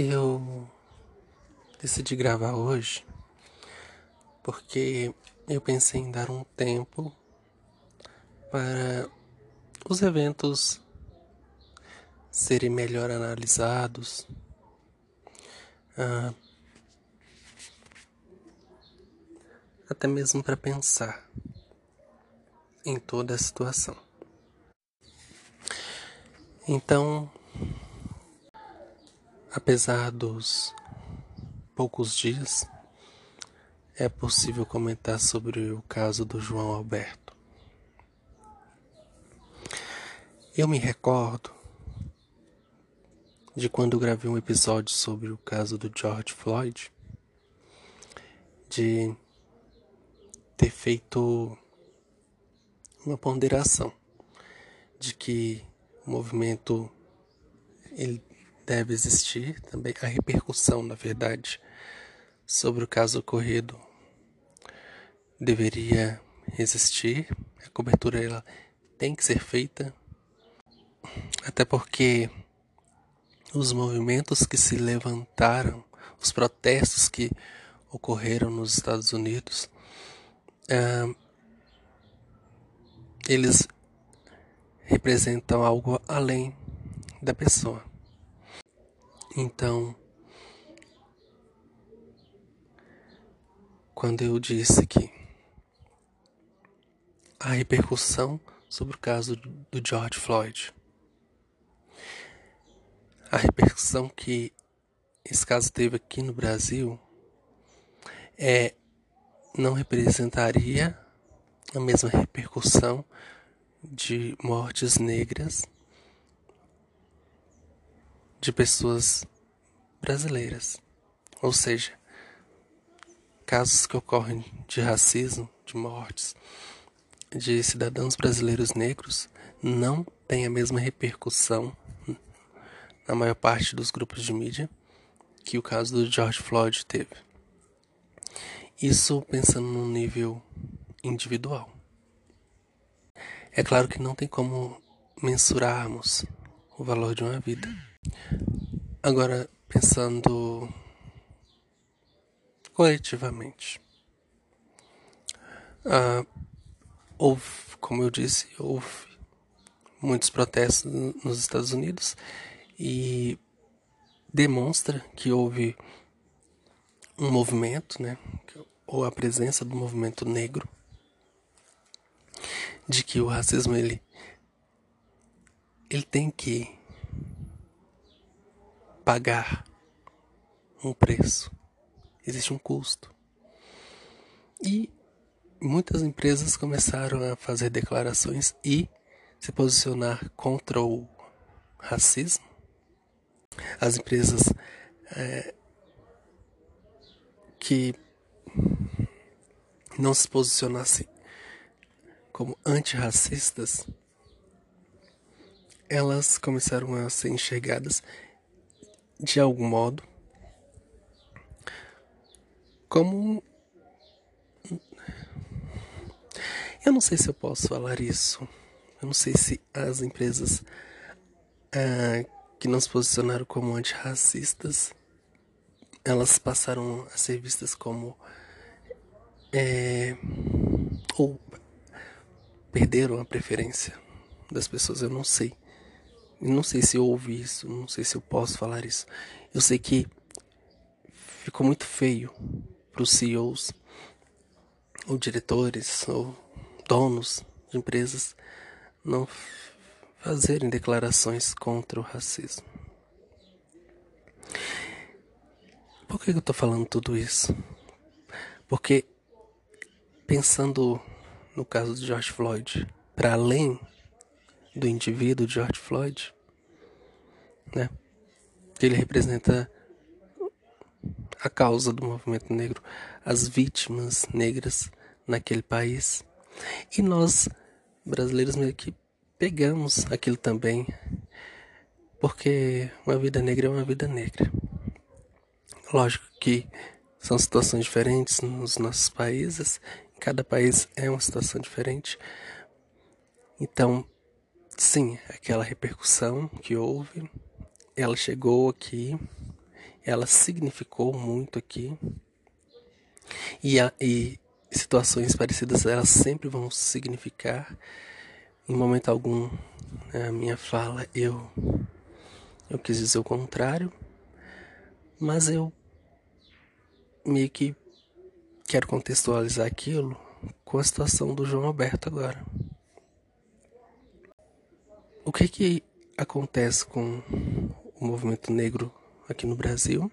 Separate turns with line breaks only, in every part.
Eu decidi gravar hoje porque eu pensei em dar um tempo para os eventos serem melhor analisados. Ah, até mesmo para pensar em toda a situação. Então, apesar dos poucos dias, é possível comentar sobre o caso do João Alberto. Eu me recordo de quando gravei um episódio sobre o caso do George Floyd, de ter feito uma ponderação de que o movimento ele deve existir também a repercussão, na verdade, sobre o caso ocorrido deveria existir, a cobertura ela tem que ser feita, até porque os movimentos que se levantaram, os protestos que ocorreram nos Estados Unidos, uh, eles representam algo além da pessoa. Então, quando eu disse que a repercussão sobre o caso do George Floyd, a repercussão que esse caso teve aqui no Brasil é não representaria a mesma repercussão de mortes negras de pessoas brasileiras. Ou seja, casos que ocorrem de racismo, de mortes de cidadãos brasileiros negros não têm a mesma repercussão na maior parte dos grupos de mídia que o caso do George Floyd teve. Isso pensando no nível individual. É claro que não tem como mensurarmos o valor de uma vida. Agora, pensando coletivamente, ah, houve, como eu disse, houve muitos protestos nos Estados Unidos e demonstra que houve um movimento, né, ou a presença do movimento negro de que o racismo ele ele tem que pagar um preço. Existe um custo. E muitas empresas começaram a fazer declarações e se posicionar contra o racismo. As empresas é, que não se posicionassem como antirracistas, elas começaram a ser enxergadas de algum modo como eu não sei se eu posso falar isso. Eu não sei se as empresas ah, que não se posicionaram como antirracistas elas passaram a ser vistas como é, ou perderam a preferência das pessoas, eu não sei. Eu não sei se houve isso, não sei se eu posso falar isso. Eu sei que ficou muito feio para os CEOs, ou diretores, ou donos de empresas não fazerem declarações contra o racismo. Por que eu estou falando tudo isso? Porque pensando no caso de George Floyd, para além do indivíduo George Floyd, né? Ele representa a causa do movimento negro, as vítimas negras naquele país. E nós, brasileiros, meio que pegamos aquilo também, porque uma vida negra é uma vida negra. Lógico que são situações diferentes nos nossos países, Cada país é uma situação diferente. Então, sim, aquela repercussão que houve, ela chegou aqui ela significou muito aqui. E, a, e situações parecidas elas sempre vão significar. Em momento algum, a minha fala eu eu quis dizer o contrário, mas eu meio que quero contextualizar aquilo com a situação do João Alberto agora. O que que acontece com o movimento negro aqui no Brasil?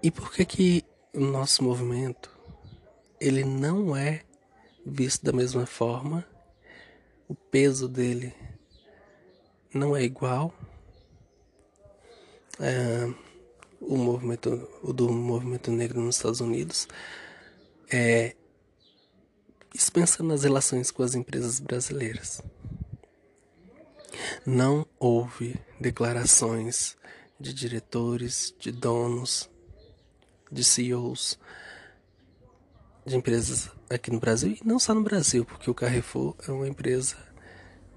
E por que que o nosso movimento ele não é visto da mesma forma? O peso dele não é igual. É, o movimento o do movimento negro nos Estados Unidos é pensa nas relações com as empresas brasileiras. Não houve declarações de diretores, de donos, de CEOs de empresas aqui no Brasil e não só no Brasil, porque o Carrefour é uma empresa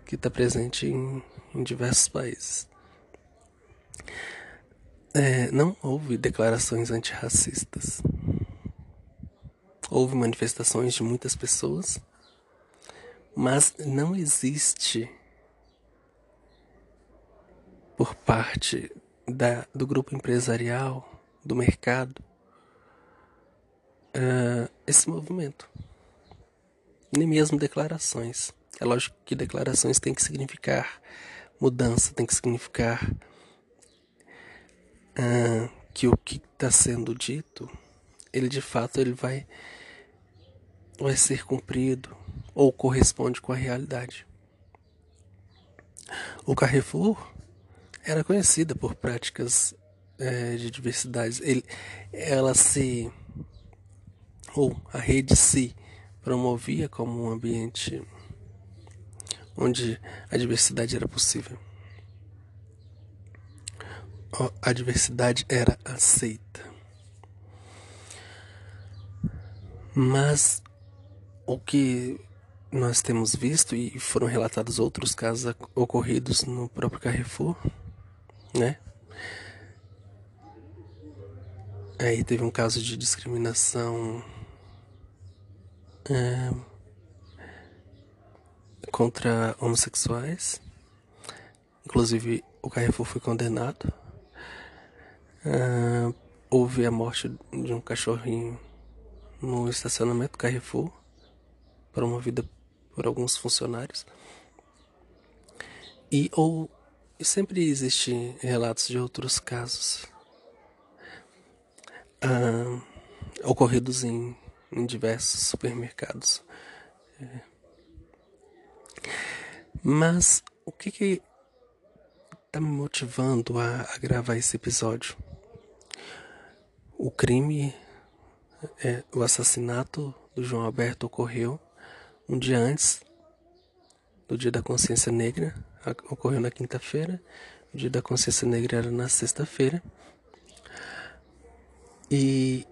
que está presente em, em diversos países. É, não houve declarações antirracistas. Houve manifestações de muitas pessoas, mas não existe por parte da, do grupo empresarial, do mercado, uh, esse movimento. Nem mesmo declarações. É lógico que declarações têm que significar mudança, tem que significar uh, que o que está sendo dito, ele de fato ele vai vai ser cumprido ou corresponde com a realidade. O Carrefour era conhecida por práticas é, de diversidade. Ele, ela se ou a rede se promovia como um ambiente onde a diversidade era possível a diversidade era aceita. Mas o que nós temos visto e foram relatados outros casos ocorridos no próprio Carrefour, né? Aí teve um caso de discriminação é, contra homossexuais. Inclusive o Carrefour foi condenado Uh, houve a morte de um cachorrinho no estacionamento Carrefour, promovida por alguns funcionários. E ou sempre existem relatos de outros casos uh, ocorridos em, em, diversos supermercados. É. Mas o que que está me motivando a, a gravar esse episódio? O crime, é, o assassinato do João Alberto ocorreu um dia antes do Dia da Consciência Negra, ocorreu na quinta-feira, o Dia da Consciência Negra era na sexta-feira. E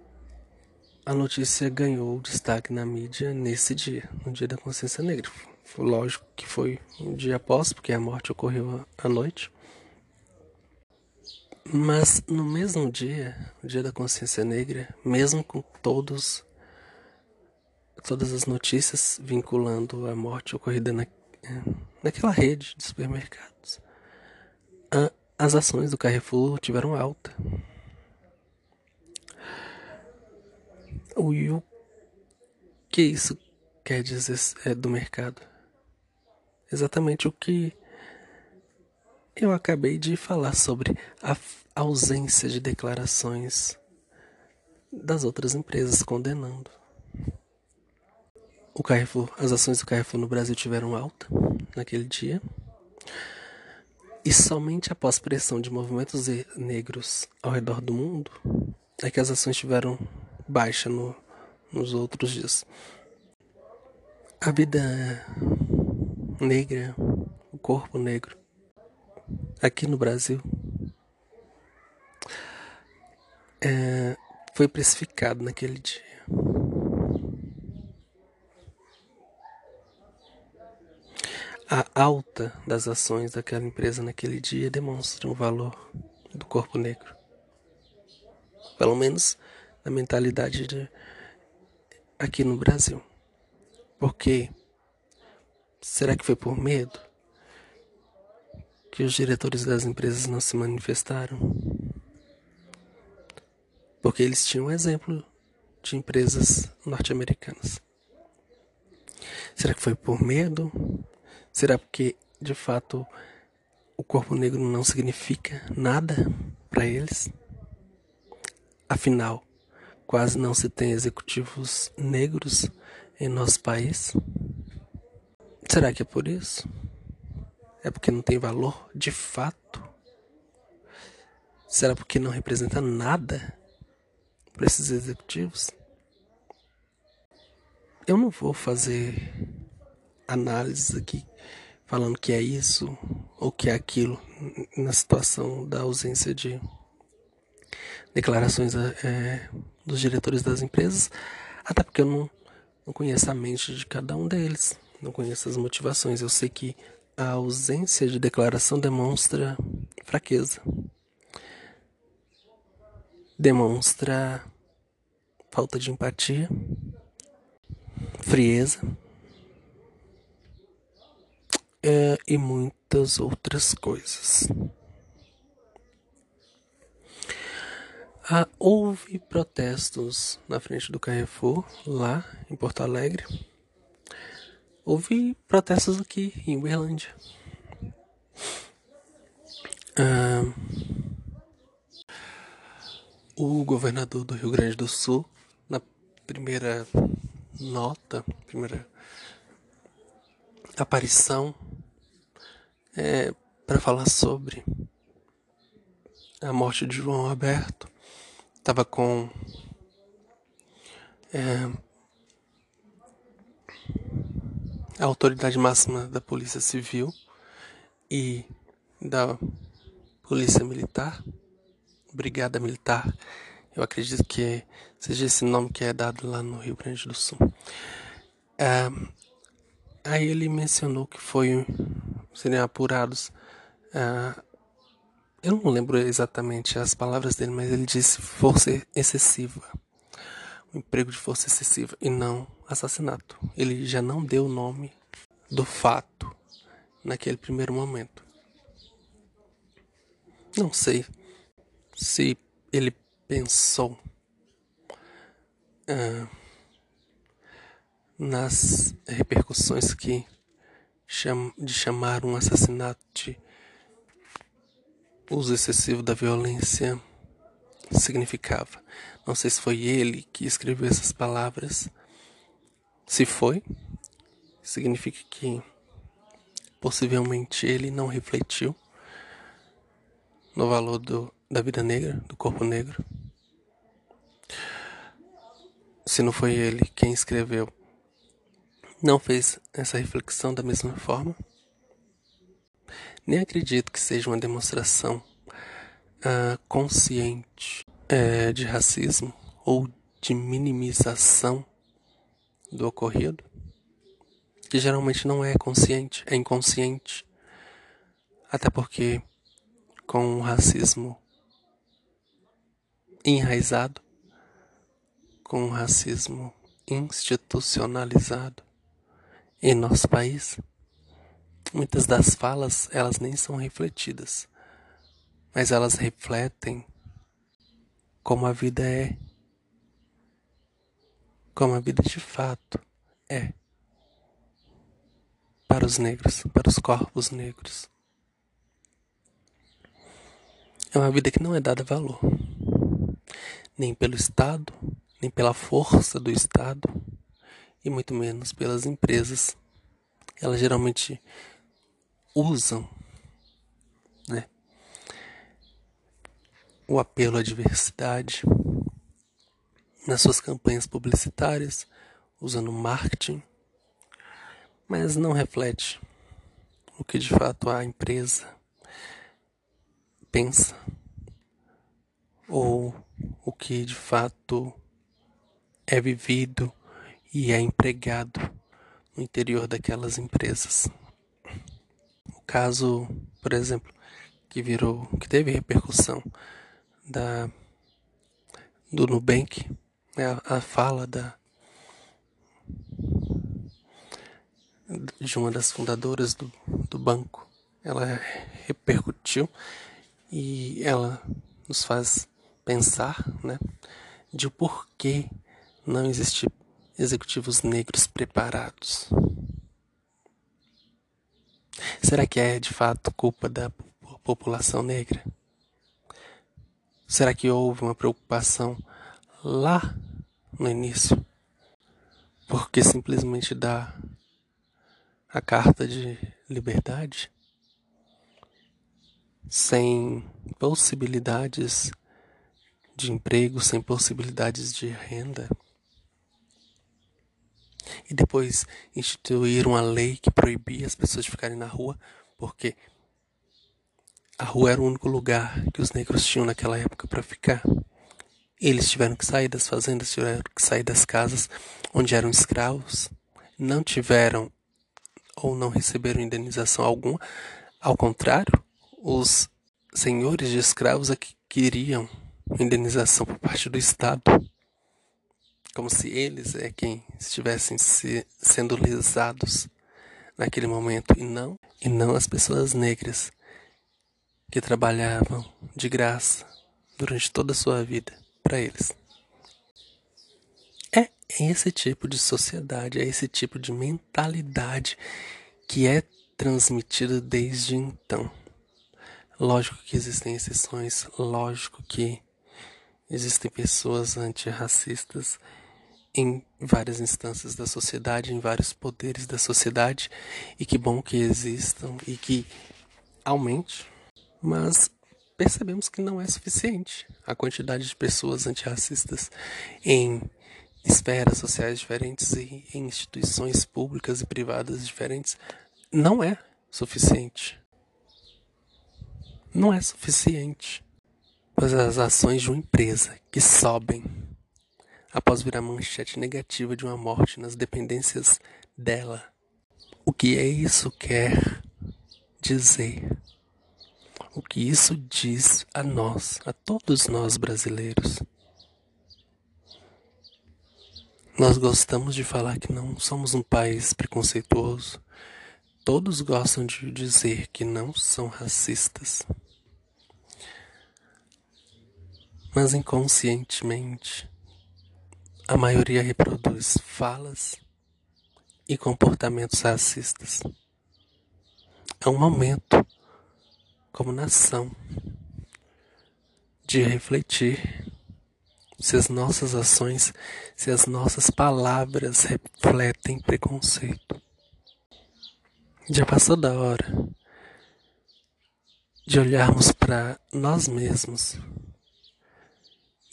a notícia ganhou destaque na mídia nesse dia, no Dia da Consciência Negra. Lógico que foi um dia após, porque a morte ocorreu à noite. Mas no mesmo dia, o dia da consciência negra, mesmo com todos todas as notícias vinculando a morte ocorrida na, naquela rede de supermercados, a, as ações do Carrefour tiveram alta. O, o que isso quer dizer é, do mercado? Exatamente o que eu acabei de falar sobre a ausência de declarações das outras empresas condenando. O Carrefour, as ações do Carrefour no Brasil tiveram alta naquele dia. E somente após pressão de movimentos negros ao redor do mundo é que as ações tiveram baixa no, nos outros dias. A vida negra, o corpo negro, aqui no Brasil é, foi precificado naquele dia. A alta das ações daquela empresa naquele dia demonstra o valor do corpo negro. Pelo menos na mentalidade de aqui no Brasil. Porque será que foi por medo que os diretores das empresas não se manifestaram? Porque eles tinham um exemplo de empresas norte-americanas. Será que foi por medo? Será porque de fato o corpo negro não significa nada para eles? Afinal, quase não se tem executivos negros em nosso país. Será que é por isso? É porque não tem valor de fato? Será porque não representa nada para esses executivos? Eu não vou fazer análises aqui falando que é isso ou que é aquilo na situação da ausência de declarações é, dos diretores das empresas, até porque eu não, não conheço a mente de cada um deles, não conheço as motivações. Eu sei que a ausência de declaração demonstra fraqueza, demonstra falta de empatia, frieza é, e muitas outras coisas. Ah, houve protestos na frente do Carrefour, lá em Porto Alegre. Houve protestos aqui em Uberlândia. Ah, o governador do Rio Grande do Sul, na primeira nota, primeira aparição é, para falar sobre a morte de João Roberto. Estava com é, a autoridade máxima da Polícia Civil e da Polícia Militar, Brigada Militar. Eu acredito que seja esse nome que é dado lá no Rio Grande do Sul. É, aí ele mencionou que foi seriam apurados. Uh, eu não lembro exatamente as palavras dele, mas ele disse força excessiva. O emprego de força excessiva e não assassinato. Ele já não deu o nome do fato naquele primeiro momento. Não sei se ele pensou uh, nas repercussões que de chamar um assassinato de uso excessivo da violência significava. Não sei se foi ele que escreveu essas palavras. Se foi, significa que possivelmente ele não refletiu no valor do, da vida negra, do corpo negro. Se não foi ele quem escreveu não fez essa reflexão da mesma forma? Nem acredito que seja uma demonstração uh, consciente uh, de racismo ou de minimização do ocorrido, que geralmente não é consciente, é inconsciente. Até porque, com o racismo enraizado, com o racismo institucionalizado, em nosso país, muitas das falas elas nem são refletidas, mas elas refletem como a vida é, como a vida de fato é para os negros, para os corpos negros. É uma vida que não é dada valor, nem pelo Estado, nem pela força do Estado, e muito menos pelas empresas. Elas geralmente usam né, o apelo à diversidade nas suas campanhas publicitárias, usando marketing, mas não reflete o que de fato a empresa pensa ou o que de fato é vivido e é empregado no interior daquelas empresas. caso, por exemplo, que virou, que teve repercussão da do Nubank, né, a, a fala da de uma das fundadoras do, do banco, ela repercutiu e ela nos faz pensar, né, de o porquê não existir executivos negros preparados. Será que é de fato culpa da população negra? Será que houve uma preocupação lá no início? Porque simplesmente dá a carta de liberdade sem possibilidades de emprego, sem possibilidades de renda? E depois instituir uma lei que proibia as pessoas de ficarem na rua, porque a rua era o único lugar que os negros tinham naquela época para ficar. Eles tiveram que sair das fazendas, tiveram que sair das casas onde eram escravos, não tiveram ou não receberam indenização alguma. Ao contrário, os senhores de escravos é que queriam indenização por parte do Estado, como se eles é quem estivessem se, sendo lesados naquele momento e não e não as pessoas negras que trabalhavam de graça durante toda a sua vida para eles. É esse tipo de sociedade, é esse tipo de mentalidade que é transmitida desde então. Lógico que existem exceções, lógico que existem pessoas antirracistas em várias instâncias da sociedade, em vários poderes da sociedade, e que bom que existam e que aumente mas percebemos que não é suficiente a quantidade de pessoas antirracistas em esferas sociais diferentes e em instituições públicas e privadas diferentes não é suficiente. Não é suficiente. Pois as ações de uma empresa que sobem após virar manchete negativa de uma morte nas dependências dela. O que é isso quer dizer? o que isso diz a nós, a todos nós brasileiros. Nós gostamos de falar que não somos um país preconceituoso. Todos gostam de dizer que não são racistas. Mas inconscientemente, a maioria reproduz falas e comportamentos racistas. É um momento como nação, de refletir se as nossas ações, se as nossas palavras refletem preconceito. Já passou da hora de olharmos para nós mesmos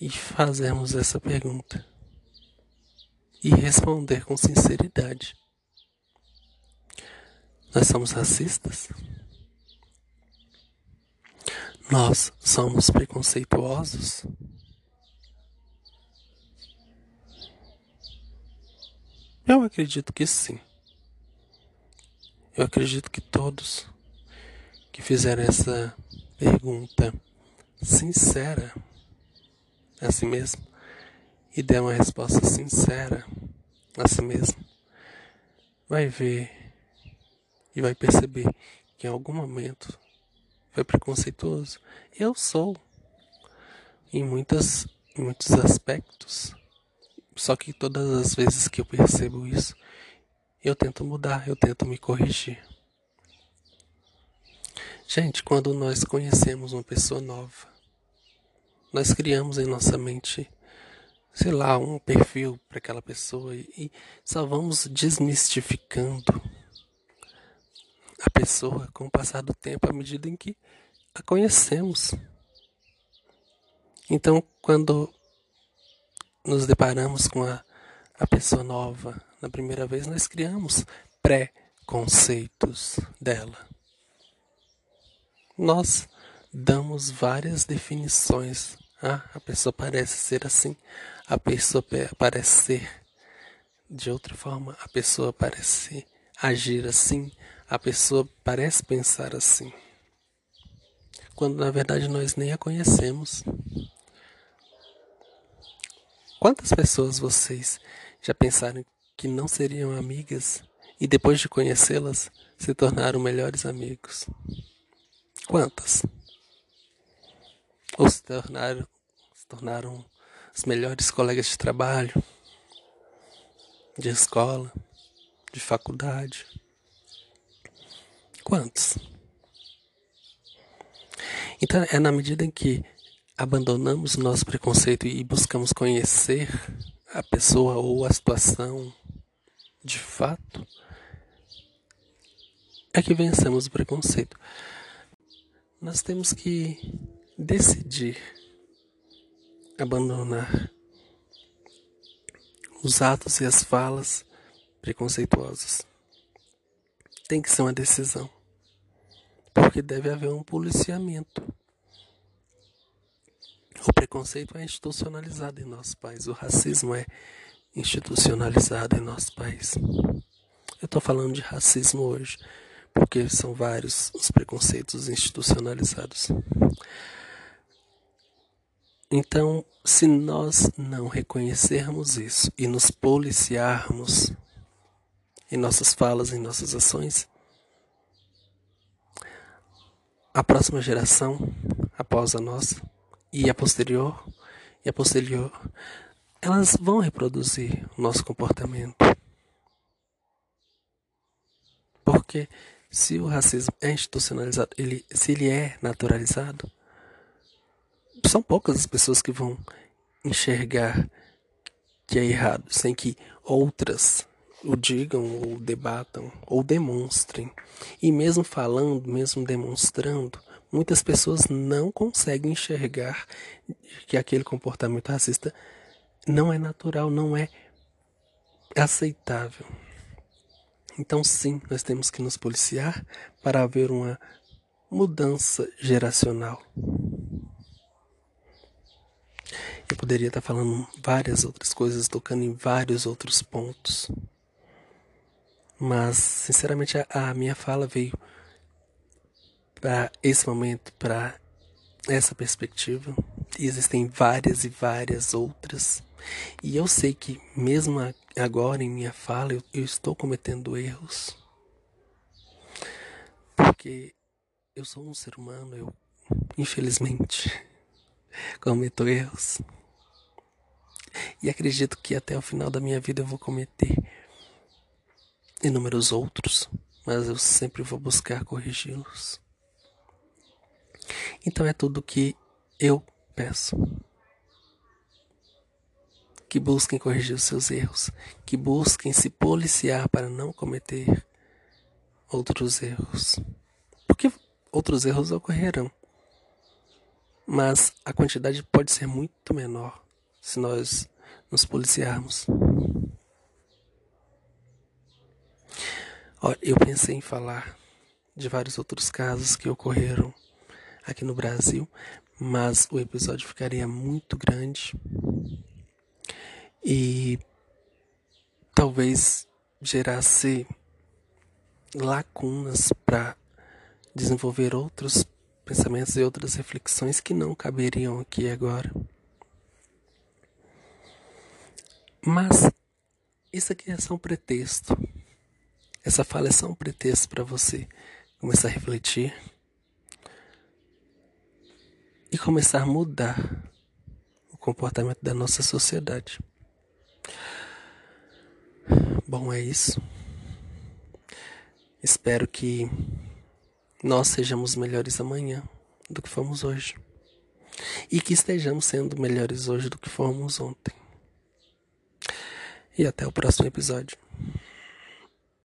e fazermos essa pergunta e responder com sinceridade. Nós somos racistas? Nós somos preconceituosos? Eu acredito que sim. Eu acredito que todos que fizeram essa pergunta sincera a si mesmo e der uma resposta sincera a si mesmo, vai ver e vai perceber que em algum momento foi preconceituoso. Eu sou, em, muitas, em muitos aspectos. Só que todas as vezes que eu percebo isso, eu tento mudar, eu tento me corrigir. Gente, quando nós conhecemos uma pessoa nova, nós criamos em nossa mente, sei lá, um perfil para aquela pessoa e só vamos desmistificando a pessoa com o passar do tempo à medida em que a conhecemos. Então, quando nos deparamos com a, a pessoa nova na primeira vez, nós criamos pré-conceitos dela. Nós damos várias definições. Ah, a pessoa parece ser assim, a pessoa parece ser de outra forma, a pessoa parece agir assim, a pessoa parece pensar assim, quando na verdade nós nem a conhecemos. Quantas pessoas vocês já pensaram que não seriam amigas e depois de conhecê-las se tornaram melhores amigos? Quantas? Ou se tornaram, se tornaram os melhores colegas de trabalho, de escola, de faculdade? Quantos? Então, é na medida em que abandonamos o nosso preconceito e buscamos conhecer a pessoa ou a situação de fato, é que vencemos o preconceito. Nós temos que decidir abandonar os atos e as falas preconceituosas. Tem que ser uma decisão, porque deve haver um policiamento. O preconceito é institucionalizado em nosso país, o racismo é institucionalizado em nosso país. Eu estou falando de racismo hoje, porque são vários os preconceitos institucionalizados. Então, se nós não reconhecermos isso e nos policiarmos em nossas falas, em nossas ações, a próxima geração, após a nossa, e a posterior, e a posterior, elas vão reproduzir o nosso comportamento. Porque se o racismo é institucionalizado, ele, se ele é naturalizado, são poucas as pessoas que vão enxergar que é errado, sem que outras o digam, ou debatam, ou demonstrem. E mesmo falando, mesmo demonstrando, muitas pessoas não conseguem enxergar que aquele comportamento racista não é natural, não é aceitável. Então, sim, nós temos que nos policiar para haver uma mudança geracional. Eu poderia estar falando várias outras coisas, tocando em vários outros pontos. Mas, sinceramente, a, a minha fala veio para esse momento, para essa perspectiva. E existem várias e várias outras. E eu sei que, mesmo agora em minha fala, eu, eu estou cometendo erros. Porque eu sou um ser humano, eu, infelizmente, cometo erros. E acredito que até o final da minha vida eu vou cometer inúmeros outros, mas eu sempre vou buscar corrigi-los. Então é tudo que eu peço. Que busquem corrigir os seus erros, que busquem se policiar para não cometer outros erros. Porque outros erros ocorrerão. Mas a quantidade pode ser muito menor se nós nos policiarmos. Eu pensei em falar de vários outros casos que ocorreram aqui no Brasil, mas o episódio ficaria muito grande e talvez gerasse lacunas para desenvolver outros pensamentos e outras reflexões que não caberiam aqui agora. Mas isso aqui é só um pretexto. Essa fala é só um pretexto para você começar a refletir e começar a mudar o comportamento da nossa sociedade. Bom, é isso. Espero que nós sejamos melhores amanhã do que fomos hoje. E que estejamos sendo melhores hoje do que fomos ontem. E até o próximo episódio.